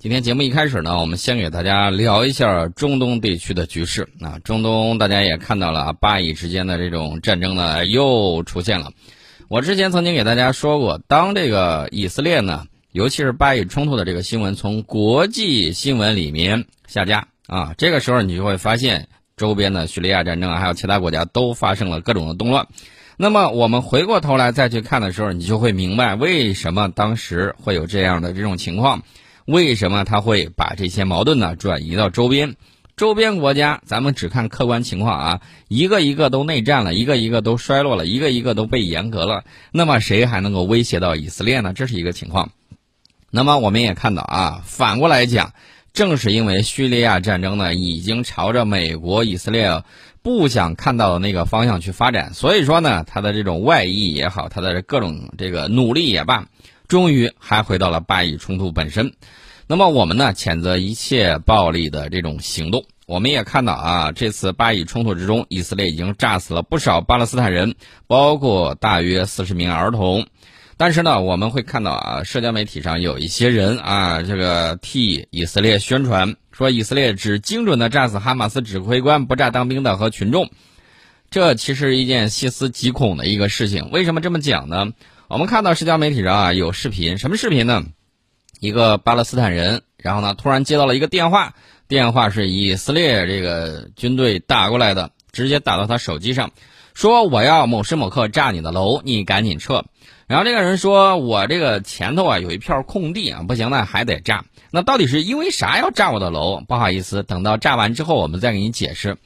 今天节目一开始呢，我们先给大家聊一下中东地区的局势。啊，中东大家也看到了，巴以之间的这种战争呢又出现了。我之前曾经给大家说过，当这个以色列呢，尤其是巴以冲突的这个新闻从国际新闻里面下架啊，这个时候你就会发现，周边的叙利亚战争啊，还有其他国家都发生了各种的动乱。那么我们回过头来再去看的时候，你就会明白为什么当时会有这样的这种情况。为什么他会把这些矛盾呢转移到周边？周边国家，咱们只看客观情况啊，一个一个都内战了，一个一个都衰落了，一个一个都被严格了。那么谁还能够威胁到以色列呢？这是一个情况。那么我们也看到啊，反过来讲，正是因为叙利亚战争呢，已经朝着美国、以色列不想看到的那个方向去发展，所以说呢，他的这种外溢也好，他的各种这个努力也罢。终于还回到了巴以冲突本身，那么我们呢谴责一切暴力的这种行动。我们也看到啊，这次巴以冲突之中，以色列已经炸死了不少巴勒斯坦人，包括大约四十名儿童。但是呢，我们会看到啊，社交媒体上有一些人啊，这个替以色列宣传，说以色列只精准的炸死哈马斯指挥官，不炸当兵的和群众。这其实一件细思极恐的一个事情。为什么这么讲呢？我们看到社交媒体上啊有视频，什么视频呢？一个巴勒斯坦人，然后呢突然接到了一个电话，电话是以色列这个军队打过来的，直接打到他手机上，说我要某时某刻炸你的楼，你赶紧撤。然后这个人说，我这个前头啊有一片空地啊，不行那还得炸。那到底是因为啥要炸我的楼？不好意思，等到炸完之后我们再给你解释。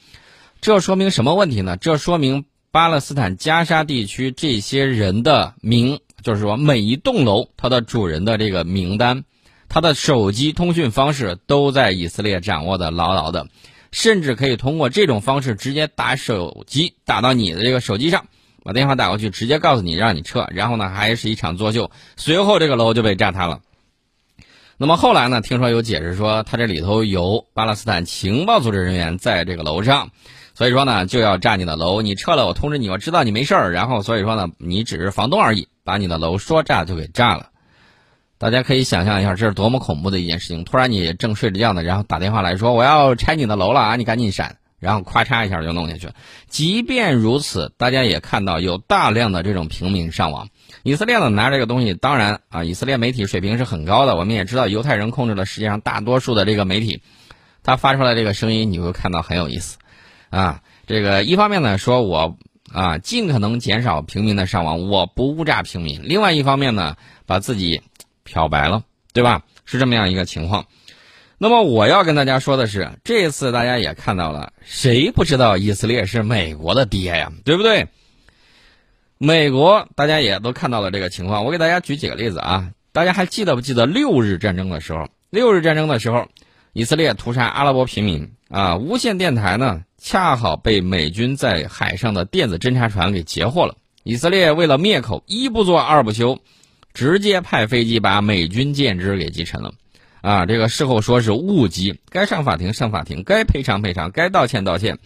这说明什么问题呢？这说明。巴勒斯坦加沙地区这些人的名，就是说每一栋楼它的主人的这个名单，他的手机通讯方式都在以色列掌握的牢牢的，甚至可以通过这种方式直接打手机打到你的这个手机上，把电话打过去，直接告诉你让你撤，然后呢还是一场作秀，随后这个楼就被炸塌了。那么后来呢，听说有解释说，他这里头有巴勒斯坦情报组织人员在这个楼上。所以说呢，就要炸你的楼，你撤了，我通知你，我知道你没事儿。然后所以说呢，你只是房东而已，把你的楼说炸就给炸了。大家可以想象一下，这是多么恐怖的一件事情！突然你正睡着觉呢，然后打电话来说我要拆你的楼了啊，你赶紧闪，然后咵嚓一下就弄下去。即便如此，大家也看到有大量的这种平民上网。以色列呢拿这个东西，当然啊，以色列媒体水平是很高的。我们也知道，犹太人控制了世界上大多数的这个媒体，他发出来这个声音，你会看到很有意思。啊，这个一方面呢，说我啊尽可能减少平民的伤亡，我不误炸平民；另外一方面呢，把自己漂白了，对吧？是这么样一个情况。那么我要跟大家说的是，这次大家也看到了，谁不知道以色列是美国的爹呀？对不对？美国大家也都看到了这个情况。我给大家举几个例子啊，大家还记得不记得六日战争的时候？六日战争的时候，以色列屠杀阿拉伯平民啊，无线电台呢？恰好被美军在海上的电子侦察船给截获了。以色列为了灭口，一不做二不休，直接派飞机把美军舰只给击沉了。啊，这个事后说是误击，该上法庭上法庭，该赔偿赔偿，该道歉道歉。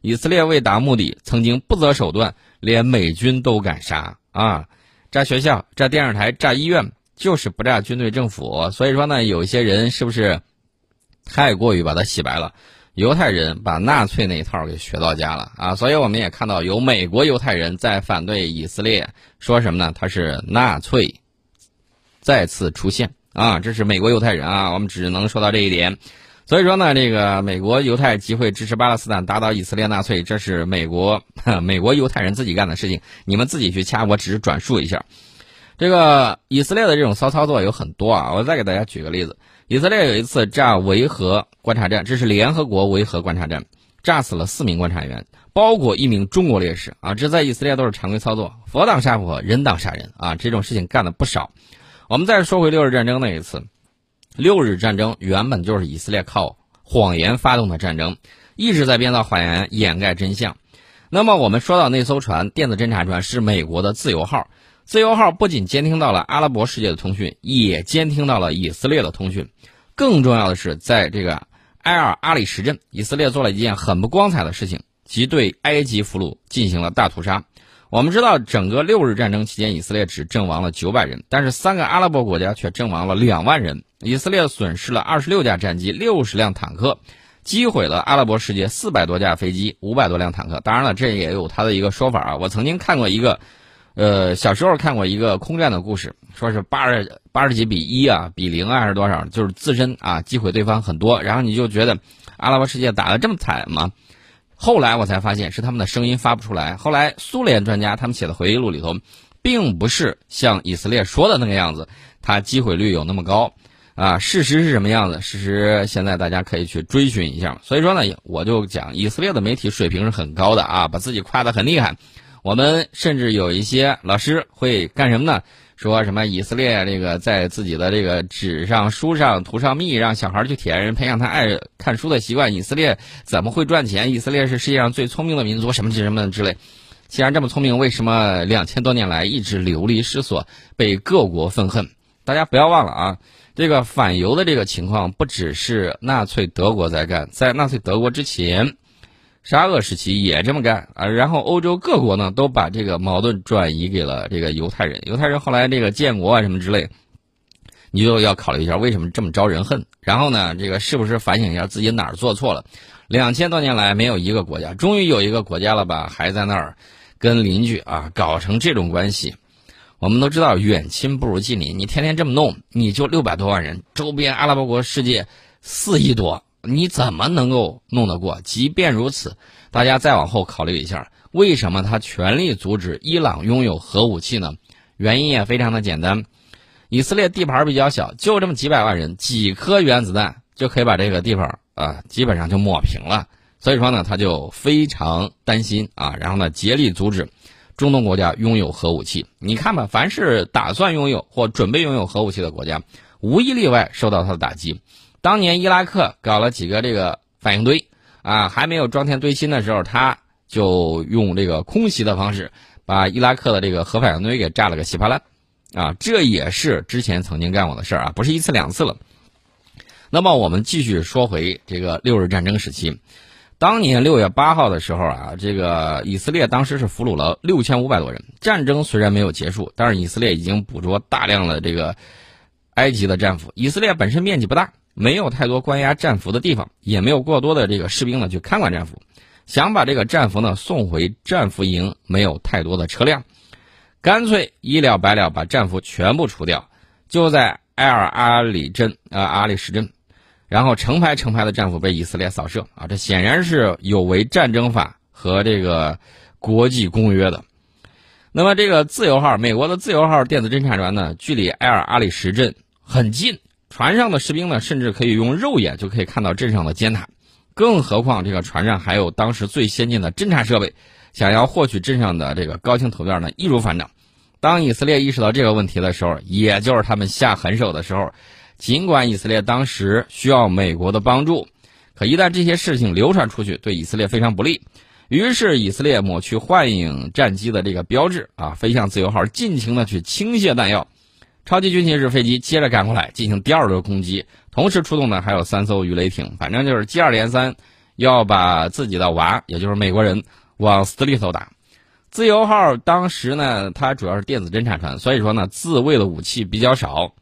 以色列为达目的，曾经不择手段，连美军都敢杀啊！炸学校、炸电视台、炸医院，就是不炸军队政府。所以说呢，有一些人是不是太过于把它洗白了？犹太人把纳粹那一套给学到家了啊，所以我们也看到有美国犹太人在反对以色列，说什么呢？他是纳粹再次出现啊，这是美国犹太人啊，我们只能说到这一点。所以说呢，这个美国犹太集会支持巴勒斯坦打倒以色列纳粹，这是美国 美国犹太人自己干的事情，你们自己去掐，我只是转述一下。这个以色列的这种骚操作有很多啊，我再给大家举个例子。以色列有一次炸维和观察站，这是联合国维和观察站，炸死了四名观察员，包括一名中国烈士啊！这在以色列都是常规操作，佛挡杀佛，人挡杀人啊！这种事情干的不少。我们再说回六日战争那一次，六日战争原本就是以色列靠谎言发动的战争，一直在编造谎言掩盖真相。那么我们说到那艘船，电子侦察船是美国的自由号。自由号不仅监听到了阿拉伯世界的通讯，也监听到了以色列的通讯。更重要的是，在这个埃尔阿里什镇，以色列做了一件很不光彩的事情，即对埃及俘虏进行了大屠杀。我们知道，整个六日战争期间，以色列只阵亡了九百人，但是三个阿拉伯国家却阵亡了两万人。以色列损失了二十六架战机、六十辆坦克，击毁了阿拉伯世界四百多架飞机、五百多辆坦克。当然了，这也有他的一个说法啊。我曾经看过一个，呃，小时候看过一个空战的故事，说是八十八十几比一啊，比零啊还是多少，就是自身啊击毁对方很多，然后你就觉得阿拉伯世界打得这么惨吗？后来我才发现是他们的声音发不出来。后来苏联专家他们写的回忆录里头，并不是像以色列说的那个样子，它击毁率有那么高，啊，事实是什么样子？事实现在大家可以去追寻一下。所以说呢，我就讲以色列的媒体水平是很高的啊，把自己夸得很厉害。我们甚至有一些老师会干什么呢？说什么以色列这个在自己的这个纸上、书上涂上蜜，让小孩去填，培养他爱看书的习惯。以色列怎么会赚钱？以色列是世界上最聪明的民族，什么什么之类。既然这么聪明，为什么两千多年来一直流离失所，被各国愤恨？大家不要忘了啊，这个反犹的这个情况不只是纳粹德国在干，在纳粹德国之前。沙俄时期也这么干啊，然后欧洲各国呢都把这个矛盾转移给了这个犹太人，犹太人后来这个建国啊什么之类，你就要考虑一下为什么这么招人恨，然后呢这个是不是反省一下自己哪儿做错了？两千多年来没有一个国家，终于有一个国家了吧，还在那儿跟邻居啊搞成这种关系。我们都知道远亲不如近邻，你天天这么弄，你就六百多万人，周边阿拉伯国世界四亿多。你怎么能够弄得过？即便如此，大家再往后考虑一下，为什么他全力阻止伊朗拥有核武器呢？原因也非常的简单，以色列地盘比较小，就这么几百万人，几颗原子弹就可以把这个地方啊基本上就抹平了。所以说呢，他就非常担心啊，然后呢竭力阻止中东国家拥有核武器。你看吧，凡是打算拥有或准备拥有核武器的国家，无一例外受到他的打击。当年伊拉克搞了几个这个反应堆，啊，还没有装填堆芯的时候，他就用这个空袭的方式，把伊拉克的这个核反应堆给炸了个稀巴烂，啊，这也是之前曾经干过的事儿啊，不是一次两次了。那么我们继续说回这个六日战争时期，当年六月八号的时候啊，这个以色列当时是俘虏了六千五百多人。战争虽然没有结束，但是以色列已经捕捉大量的这个埃及的战俘。以色列本身面积不大。没有太多关押战俘的地方，也没有过多的这个士兵呢去看管战俘，想把这个战俘呢送回战俘营，没有太多的车辆，干脆一了百了把战俘全部除掉，就在埃尔阿里镇啊阿里什镇，然后成排成排的战俘被以色列扫射啊，这显然是有违战争法和这个国际公约的。那么这个自由号，美国的自由号电子侦察船呢，距离埃尔阿里什镇很近。船上的士兵呢，甚至可以用肉眼就可以看到镇上的尖塔，更何况这个船上还有当时最先进的侦察设备，想要获取镇上的这个高清图片呢，易如反掌。当以色列意识到这个问题的时候，也就是他们下狠手的时候。尽管以色列当时需要美国的帮助，可一旦这些事情流传出去，对以色列非常不利。于是以色列抹去幻影战机的这个标志啊，飞向自由号，尽情的去倾泻弹药。超级军旗式飞机接着赶过来进行第二轮攻击，同时出动的还有三艘鱼雷艇，反正就是接二连三，要把自己的娃，也就是美国人往死里头打。自由号当时呢，它主要是电子侦察船，所以说呢，自卫的武器比较少。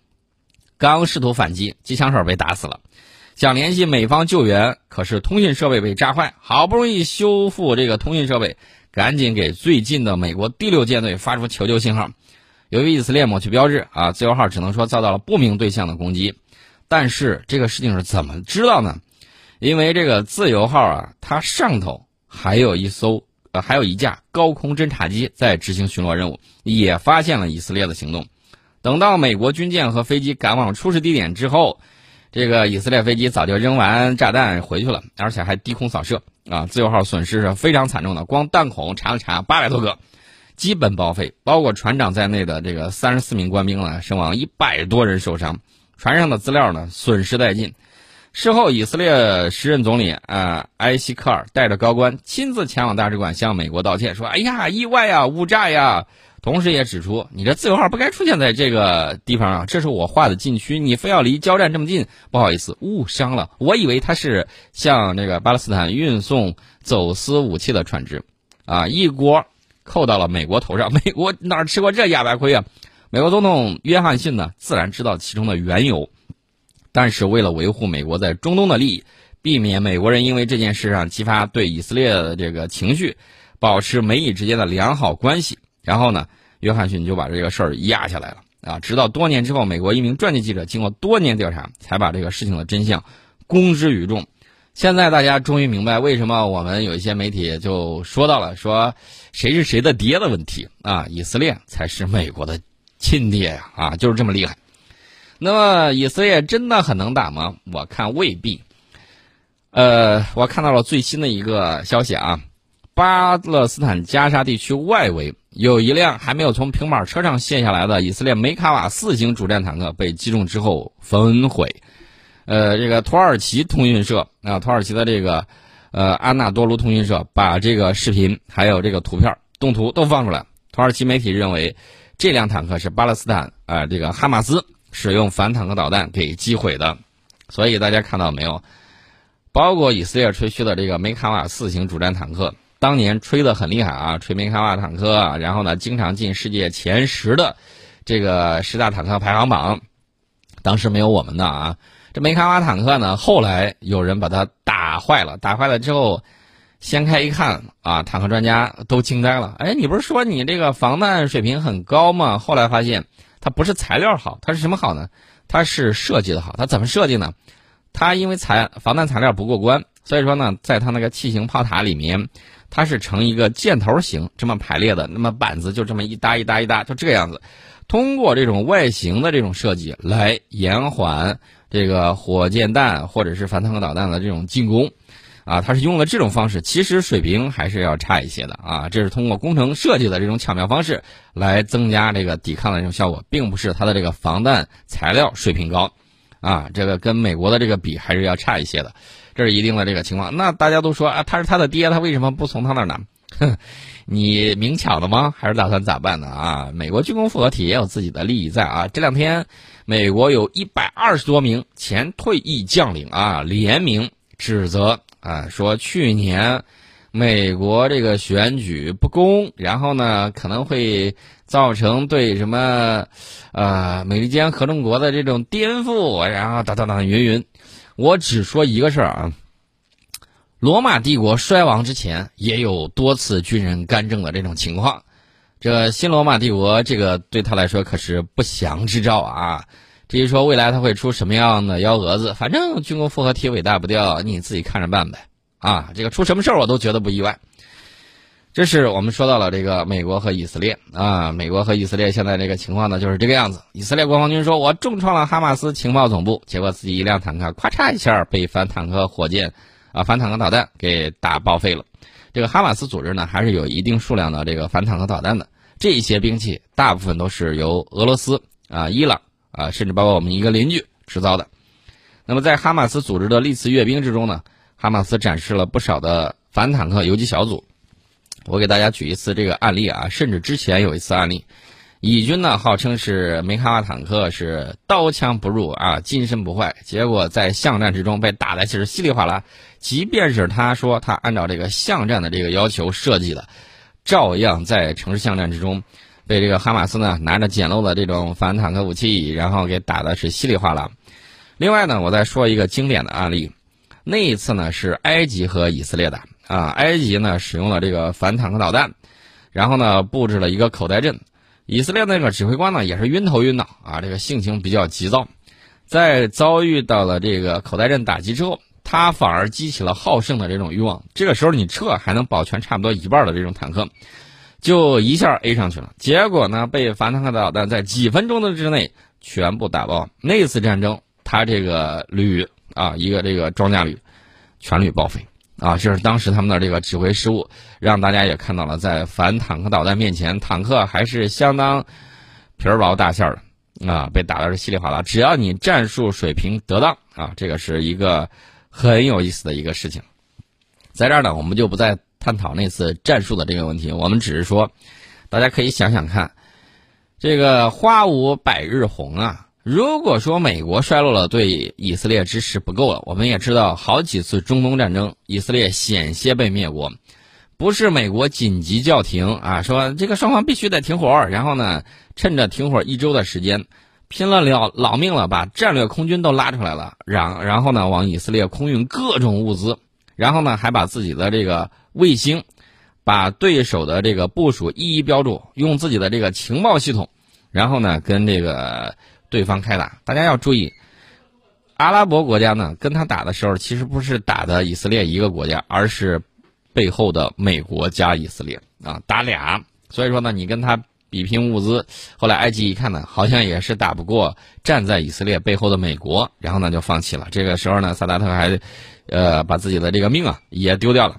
刚试图反击，机枪手被打死了，想联系美方救援，可是通信设备被炸坏，好不容易修复这个通信设备，赶紧给最近的美国第六舰队发出求救信号。由于以色列抹去标志啊，自由号只能说遭到了不明对象的攻击。但是这个事情是怎么知道呢？因为这个自由号啊，它上头还有一艘呃，还有一架高空侦察机在执行巡逻任务，也发现了以色列的行动。等到美国军舰和飞机赶往出事地点之后，这个以色列飞机早就扔完炸弹回去了，而且还低空扫射啊。自由号损失是非常惨重的，光弹孔查了查，八百多个。基本报废，包括船长在内的这个三十四名官兵呢身亡，一百多人受伤，船上的资料呢损失殆尽。事后，以色列时任总理啊埃希克尔带着高官亲自前往大使馆向美国道歉，说：“哎呀，意外呀，误炸呀！”同时也指出，你这自由号不该出现在这个地方啊，这是我划的禁区，你非要离交战这么近，不好意思，误伤了。我以为他是向这个巴勒斯坦运送走私武器的船只，啊，一锅。扣到了美国头上。美国哪吃过这哑巴亏啊？美国总统约翰逊呢，自然知道其中的缘由，但是为了维护美国在中东的利益，避免美国人因为这件事上激发对以色列的这个情绪，保持美以之间的良好关系，然后呢，约翰逊就把这个事儿压下来了啊。直到多年之后，美国一名传记记者经过多年调查，才把这个事情的真相公之于众。现在大家终于明白为什么我们有一些媒体就说到了说谁是谁的爹的问题啊，以色列才是美国的。亲爹呀，啊，就是这么厉害。那么以色列真的很能打吗？我看未必。呃，我看到了最新的一个消息啊，巴勒斯坦加沙地区外围有一辆还没有从平板车上卸下来的以色列梅卡瓦四型主战坦克被击中之后焚毁。呃，这个土耳其通讯社啊，土耳其的这个呃安纳多卢通讯社把这个视频还有这个图片动图都放出来。土耳其媒体认为。这辆坦克是巴勒斯坦啊，这个哈马斯使用反坦克导弹给击毁的，所以大家看到没有？包括以色列吹嘘的这个梅卡瓦四型主战坦克，当年吹得很厉害啊，吹梅卡瓦坦克，然后呢，经常进世界前十的这个十大坦克排行榜，当时没有我们的啊。这梅卡瓦坦克呢，后来有人把它打坏了，打坏了之后。掀开一看啊，坦克专家都惊呆了。哎，你不是说你这个防弹水平很高吗？后来发现它不是材料好，它是什么好呢？它是设计的好。它怎么设计呢？它因为材防弹材料不过关，所以说呢，在它那个器型炮塔里面，它是呈一个箭头形这么排列的。那么板子就这么一搭一搭一搭，就这个样子。通过这种外形的这种设计来延缓这个火箭弹或者是反坦克导弹的这种进攻。啊，它是用了这种方式，其实水平还是要差一些的啊。这是通过工程设计的这种巧妙方式来增加这个抵抗的这种效果，并不是它的这个防弹材料水平高，啊，这个跟美国的这个比还是要差一些的，这是一定的这个情况。那大家都说啊，他是他的爹，他为什么不从他那儿拿？哼，你明抢的吗？还是打算咋办呢？啊，美国军工复合体也有自己的利益在啊。这两天，美国有一百二十多名前退役将领啊联名指责。啊，说去年美国这个选举不公，然后呢可能会造成对什么呃美利坚合众国的这种颠覆，然后等等等云云。我只说一个事儿啊，罗马帝国衰亡之前也有多次军人干政的这种情况，这新罗马帝国这个对他来说可是不祥之兆啊。至于说未来他会出什么样的幺蛾子，反正军工复合体伟大不掉，你自己看着办呗。啊，这个出什么事儿我都觉得不意外。这是我们说到了这个美国和以色列啊，美国和以色列现在这个情况呢就是这个样子。以色列国防军说，我重创了哈马斯情报总部，结果自己一辆坦克咔嚓一下被反坦克火箭啊反坦克导弹给打报废了。这个哈马斯组织呢还是有一定数量的这个反坦克导弹的，这些兵器大部分都是由俄罗斯啊、伊朗。啊，甚至包括我们一个邻居制造的。那么，在哈马斯组织的历次阅兵之中呢，哈马斯展示了不少的反坦克游击小组。我给大家举一次这个案例啊，甚至之前有一次案例，以军呢号称是梅卡瓦坦克是刀枪不入啊，金身不坏，结果在巷战之中被打的其实稀里哗啦。即便是他说他按照这个巷战的这个要求设计的，照样在城市巷战之中。被这个哈马斯呢拿着简陋的这种反坦克武器，然后给打的是稀里哗啦。另外呢，我再说一个经典的案例，那一次呢是埃及和以色列的啊，埃及呢使用了这个反坦克导弹，然后呢布置了一个口袋阵，以色列那个指挥官呢也是晕头晕脑啊，这个性情比较急躁，在遭遇到了这个口袋阵打击之后，他反而激起了好胜的这种欲望。这个时候你撤还能保全差不多一半的这种坦克。就一下 A 上去了，结果呢，被反坦克导弹在几分钟的之内全部打爆。那次战争，他这个旅啊，一个这个装甲旅，全旅报废啊，这是当时他们的这个指挥失误，让大家也看到了，在反坦克导弹面前，坦克还是相当皮儿薄大馅儿的啊，被打的是稀里哗啦。只要你战术水平得当啊，这个是一个很有意思的一个事情。在这儿呢，我们就不再。探讨那次战术的这个问题，我们只是说，大家可以想想看，这个花无百日红啊。如果说美国衰落了，对以色列支持不够了，我们也知道好几次中东战争，以色列险些被灭国，不是美国紧急叫停啊，说这个双方必须得停火，然后呢，趁着停火一周的时间，拼了了老命了，把战略空军都拉出来了，然然后呢，往以色列空运各种物资，然后呢，还把自己的这个卫星，把对手的这个部署一一标注，用自己的这个情报系统，然后呢，跟这个对方开打。大家要注意。阿拉伯国家呢，跟他打的时候，其实不是打的以色列一个国家，而是背后的美国加以色列啊，打俩。所以说呢，你跟他比拼物资，后来埃及一看呢，好像也是打不过站在以色列背后的美国，然后呢就放弃了。这个时候呢，萨达特还呃把自己的这个命啊也丢掉了，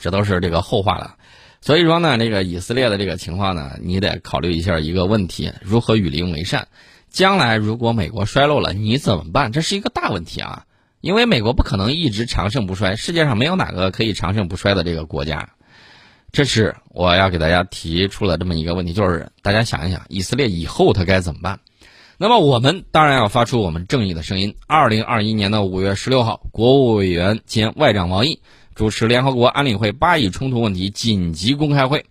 这都是这个后话了。所以说呢，这个以色列的这个情况呢，你得考虑一下一个问题：如何与邻为善。将来如果美国衰落了，你怎么办？这是一个大问题啊！因为美国不可能一直长盛不衰，世界上没有哪个可以长盛不衰的这个国家。这是我要给大家提出了这么一个问题，就是大家想一想，以色列以后他该怎么办？那么我们当然要发出我们正义的声音。二零二一年的五月十六号，国务委员兼外长王毅主持联合国安理会巴以冲突问题紧急公开会。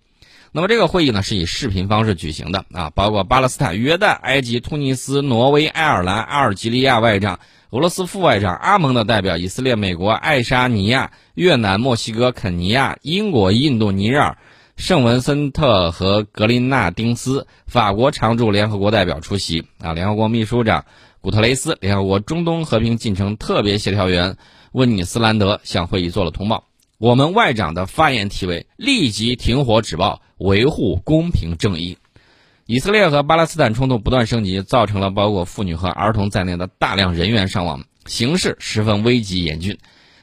那么这个会议呢是以视频方式举行的啊，包括巴勒斯坦、约旦、埃及、突尼斯、挪威、爱尔兰、阿尔及利亚外长、俄罗斯副外长、阿盟的代表、以色列、美国、爱沙尼亚、越南、墨西哥、肯尼亚、英国、印度尼日尔、圣文森特和格林纳丁斯、法国常驻联合国代表出席啊，联合国秘书长古特雷斯、联合国中东和平进程特别协调员温尼斯兰德向会议做了通报。我们外长的发言题为“立即停火止暴”。维护公平正义，以色列和巴勒斯坦冲突不断升级，造成了包括妇女和儿童在内的大量人员伤亡，形势十分危急严峻。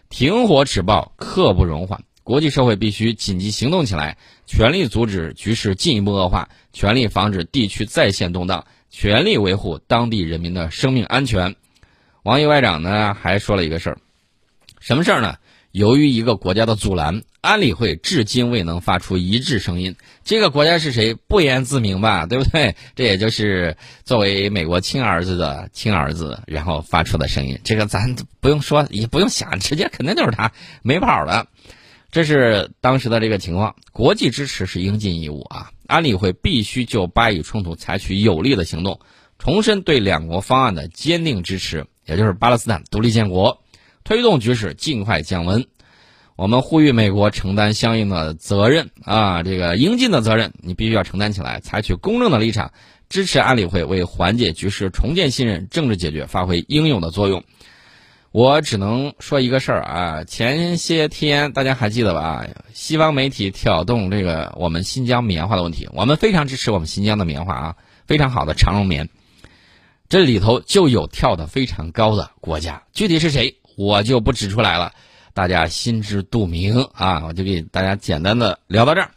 停火止暴刻不容缓，国际社会必须紧急行动起来，全力阻止局势进一步恶化，全力防止地区再现动荡，全力维护当地人民的生命安全。王毅外长呢还说了一个事儿，什么事儿呢？由于一个国家的阻拦，安理会至今未能发出一致声音。这个国家是谁？不言自明吧，对不对？这也就是作为美国亲儿子的亲儿子，然后发出的声音。这个咱不用说，也不用想，直接肯定就是他没跑了。这是当时的这个情况。国际支持是应尽义务啊！安理会必须就巴以冲突采取有力的行动，重申对两国方案的坚定支持，也就是巴勒斯坦独立建国。推动局势尽快降温，我们呼吁美国承担相应的责任啊，这个应尽的责任，你必须要承担起来，采取公正的立场，支持安理会为缓解局势、重建信任、政治解决发挥应有的作用。我只能说一个事儿啊，前些天大家还记得吧？西方媒体挑动这个我们新疆棉花的问题，我们非常支持我们新疆的棉花啊，非常好的长绒棉，这里头就有跳得非常高的国家，具体是谁？我就不指出来了，大家心知肚明啊！我就给大家简单的聊到这儿。